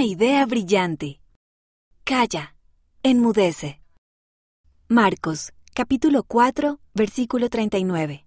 una idea brillante. Calla, enmudece. Marcos, capítulo 4, versículo 39.